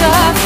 love.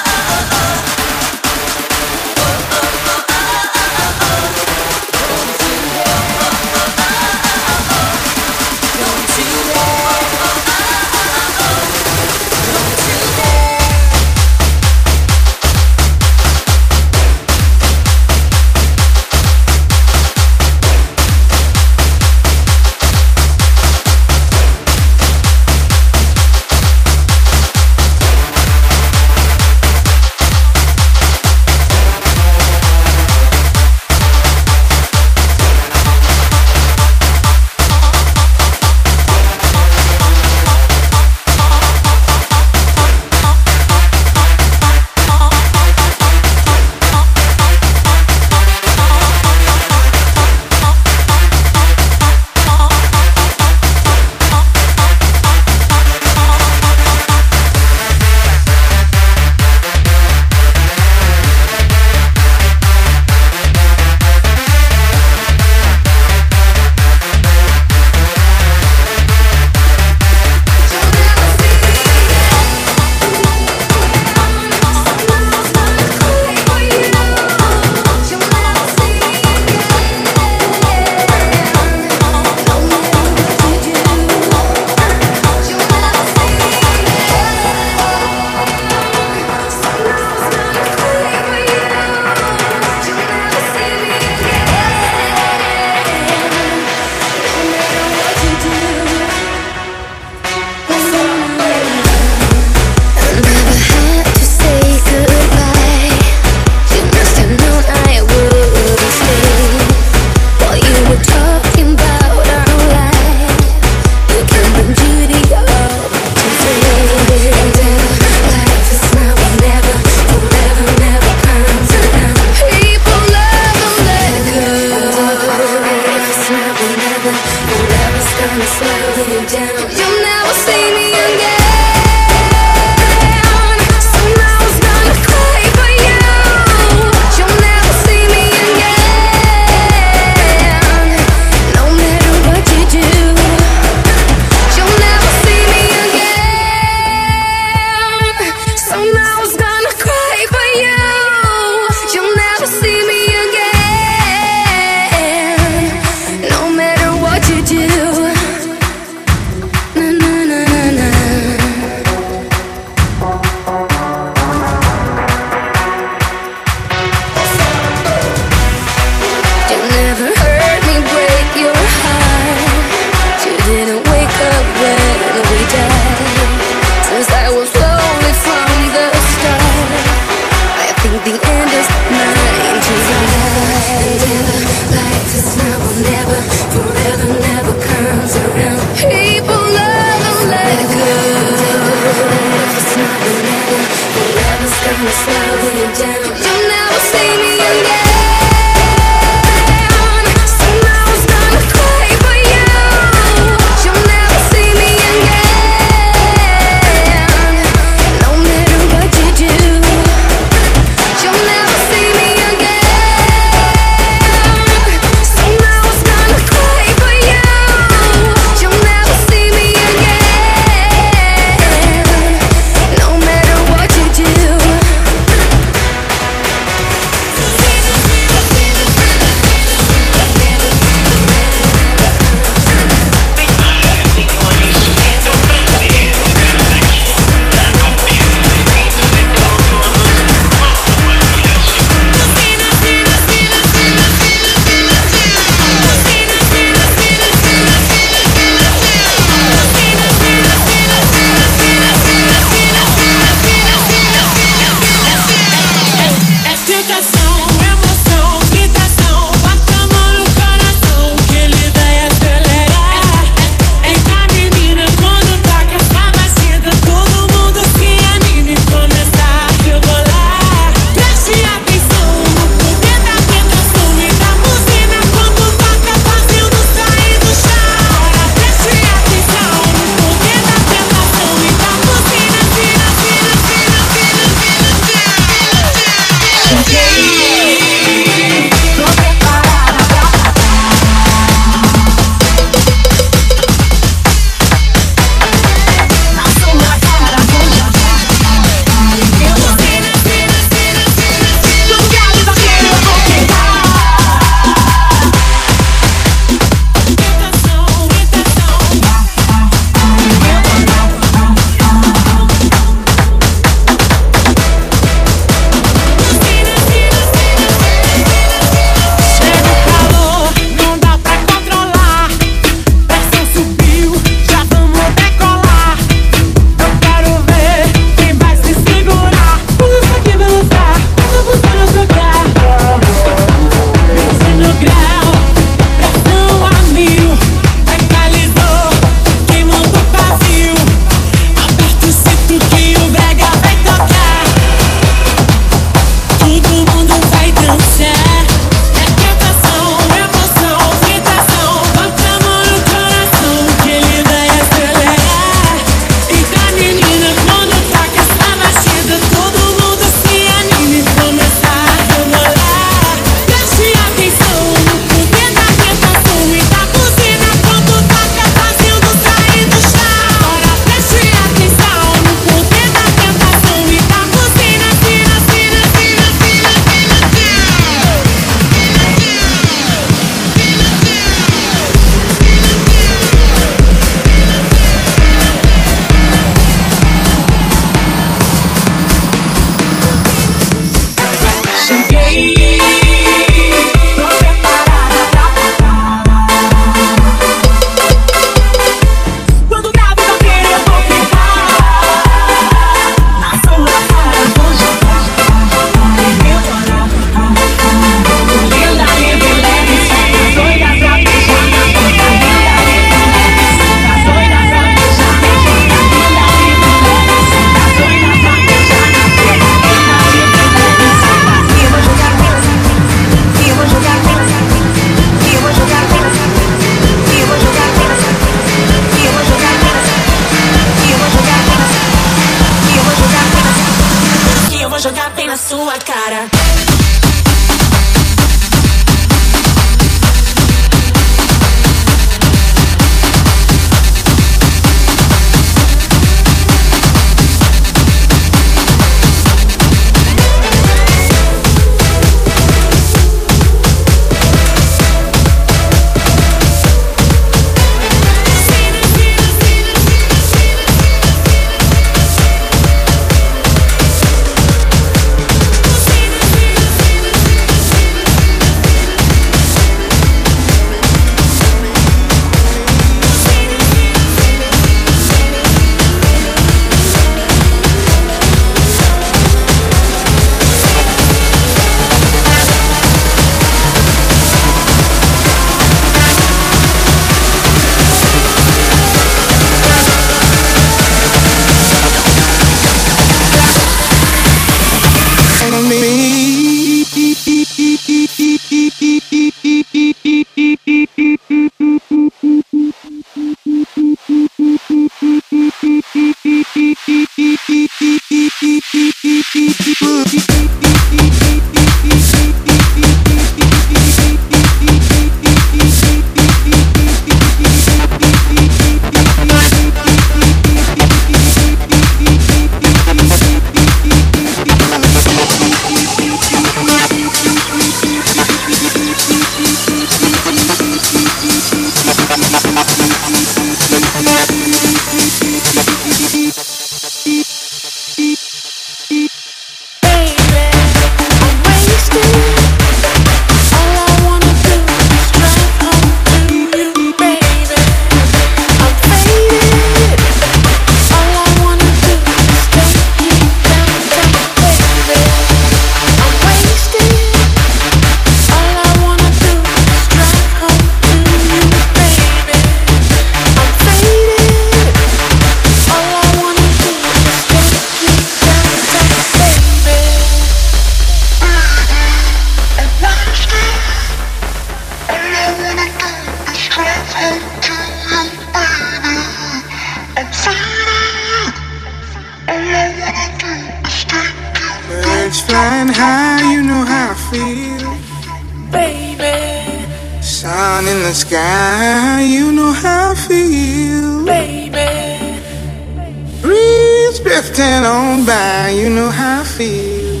By, you know how I feel.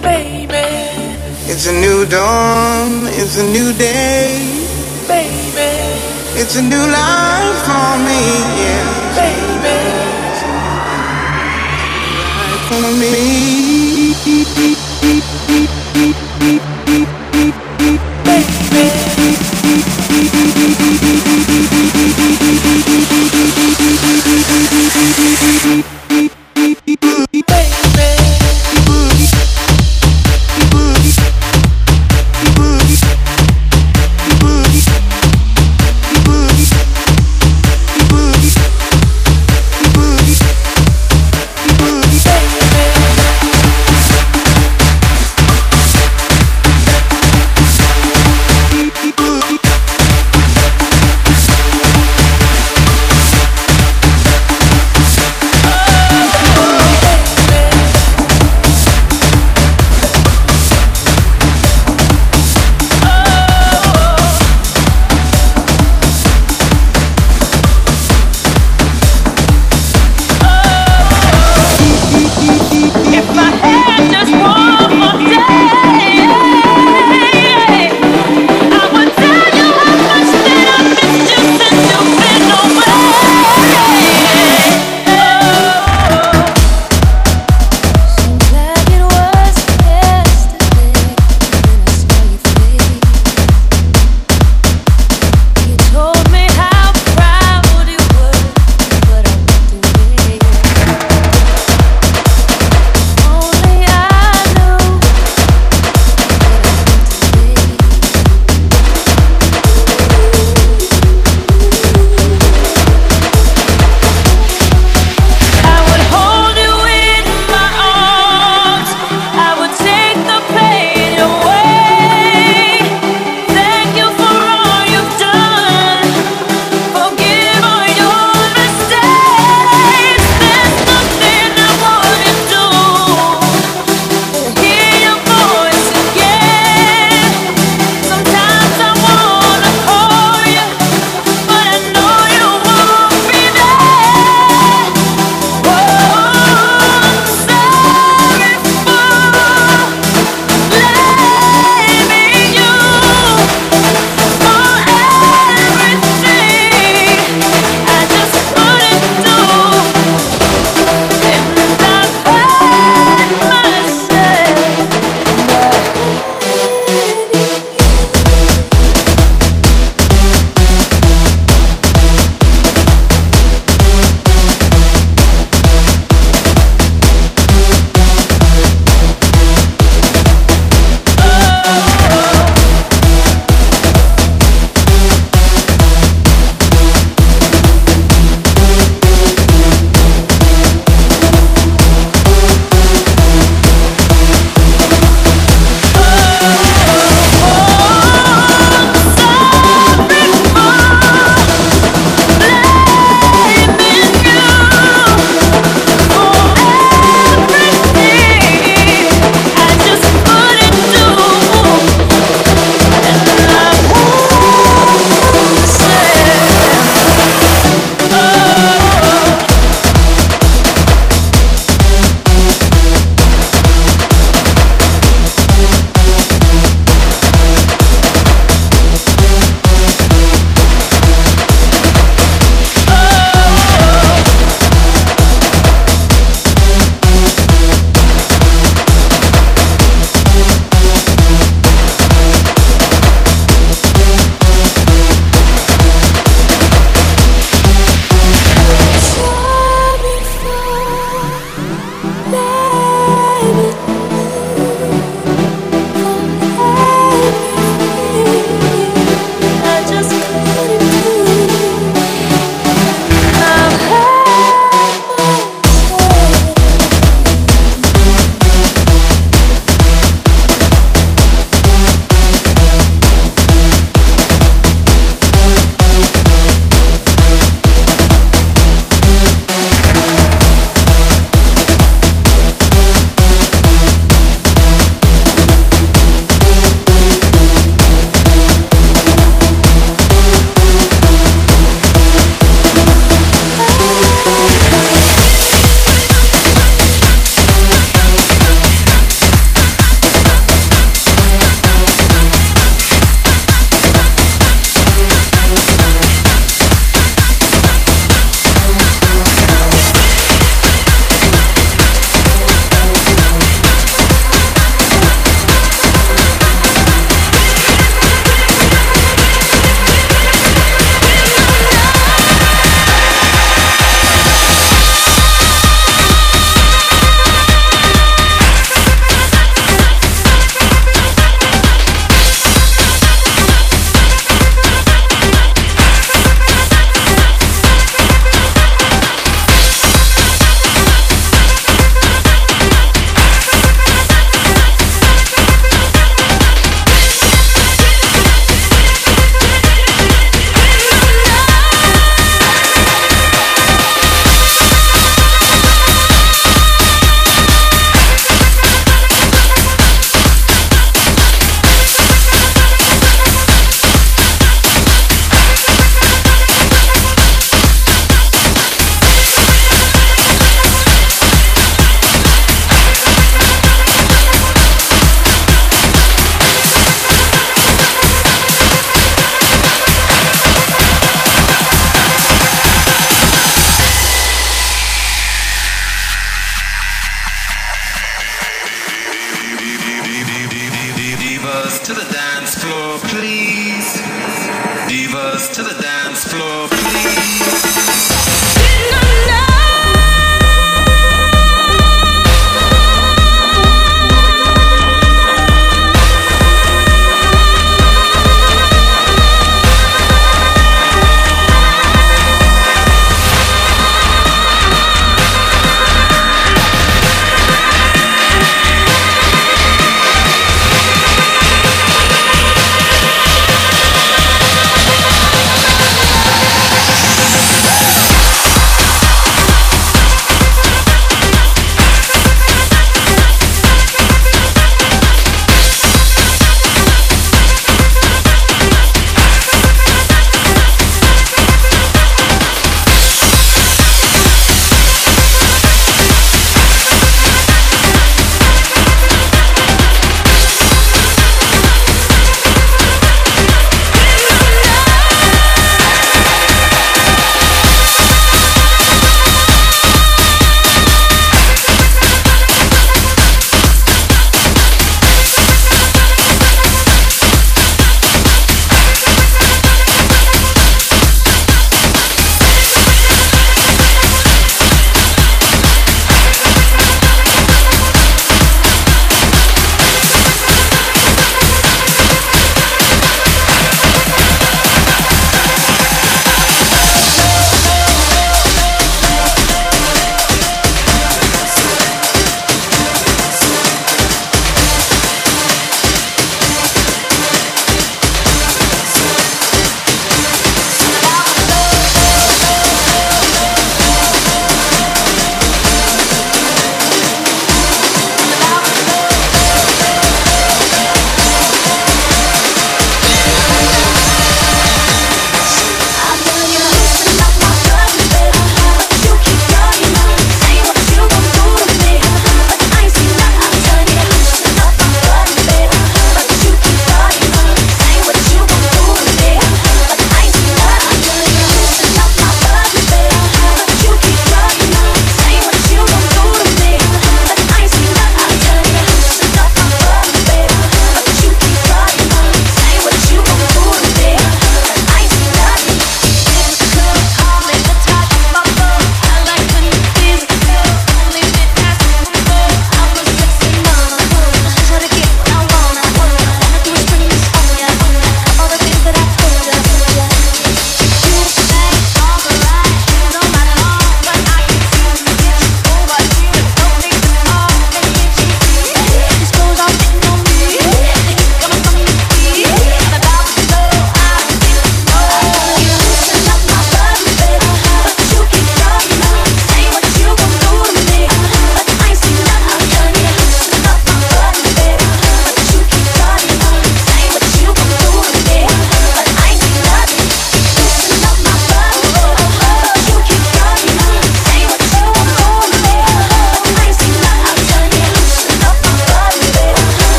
baby, It's a new dawn, it's a new day, baby, it's a new life for me, yeah. baby. Life For me.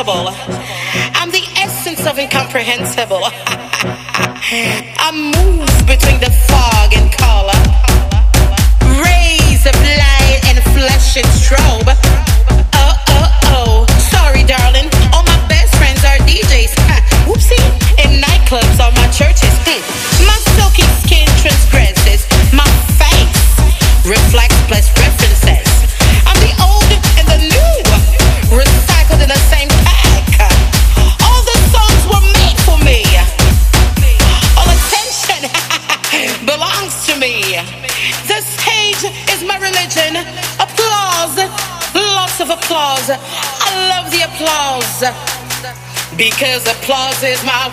I'm the essence of incomprehensible. I'm moving. cause applause is my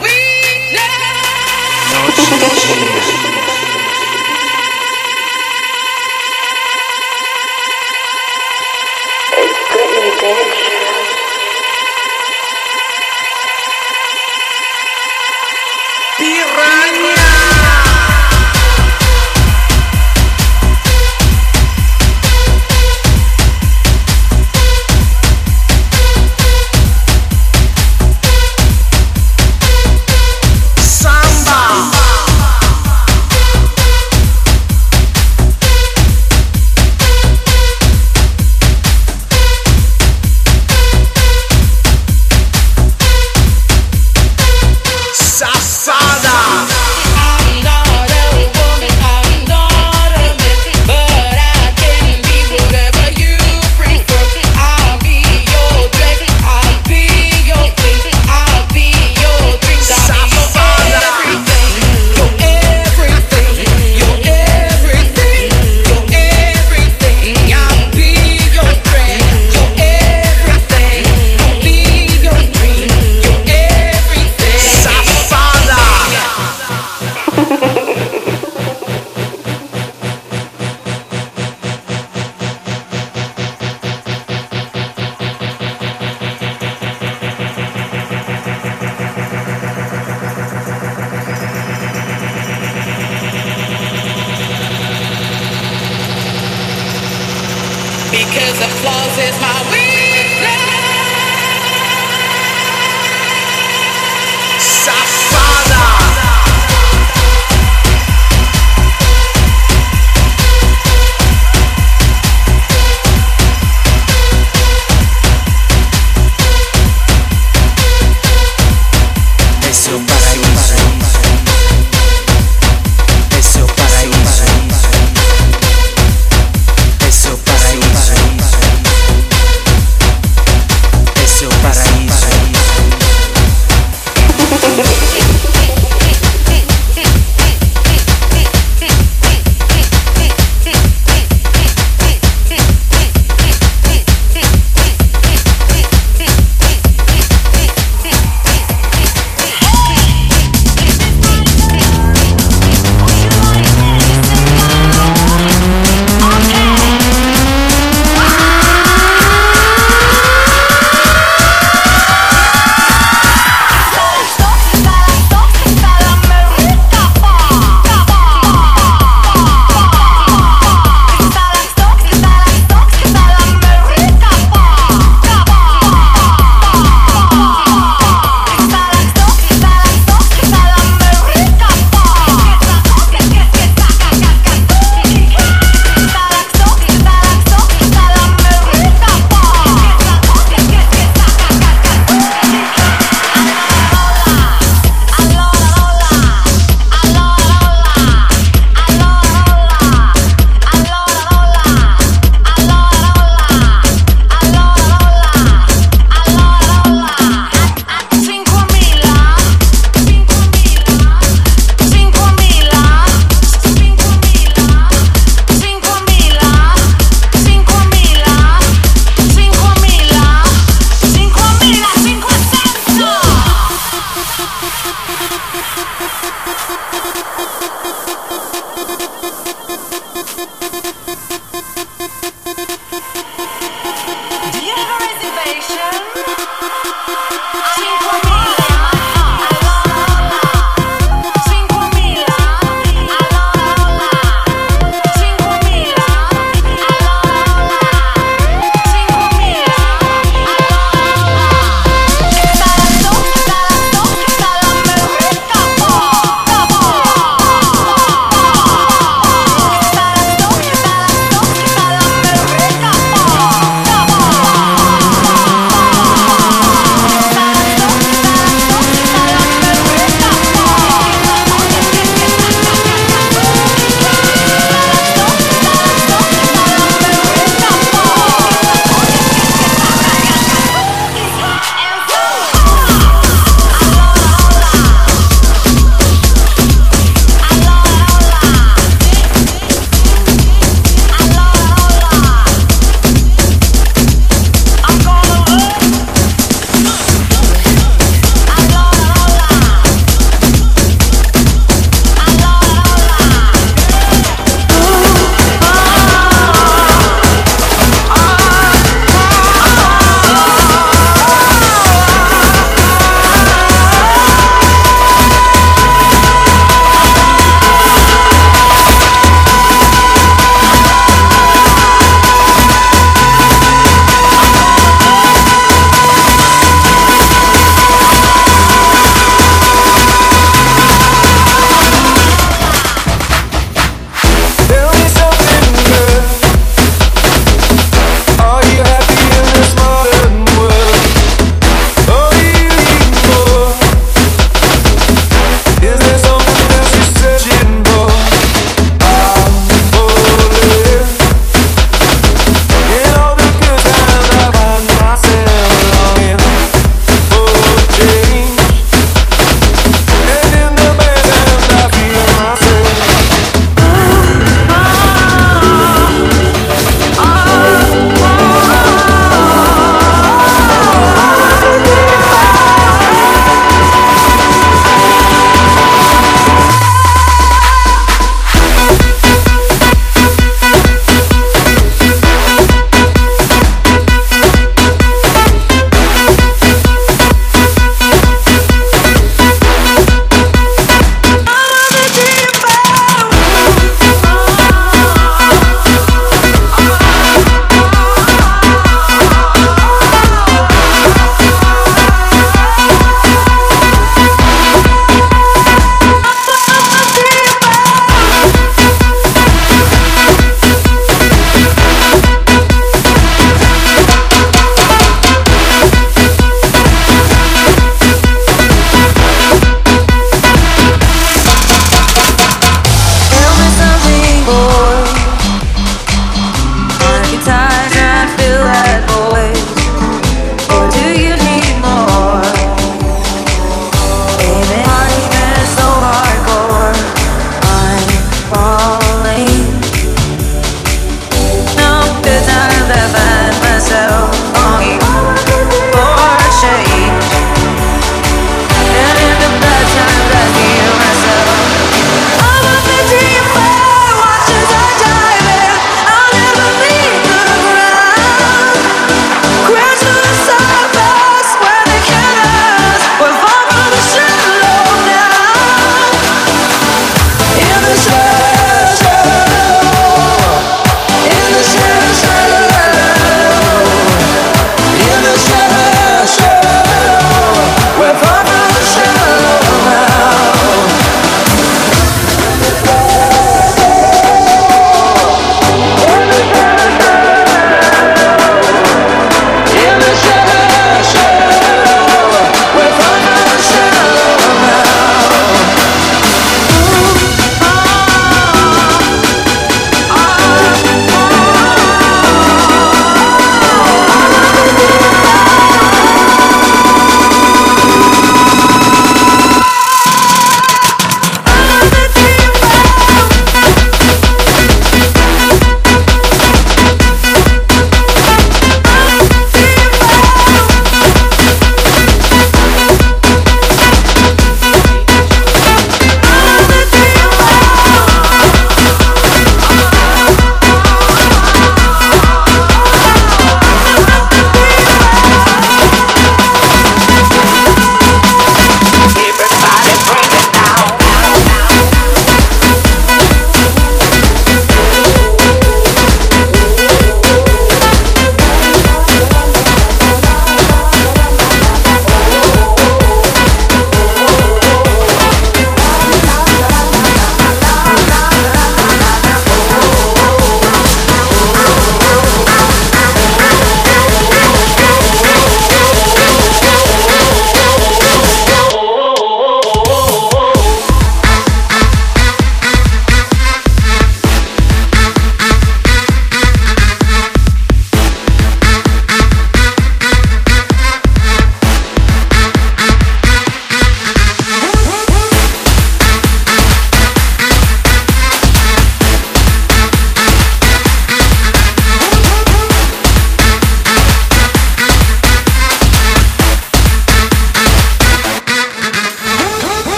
Is it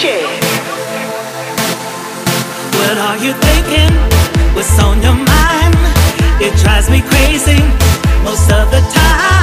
Dolce. What are you thinking? What's on your mind? It drives me crazy most of the time.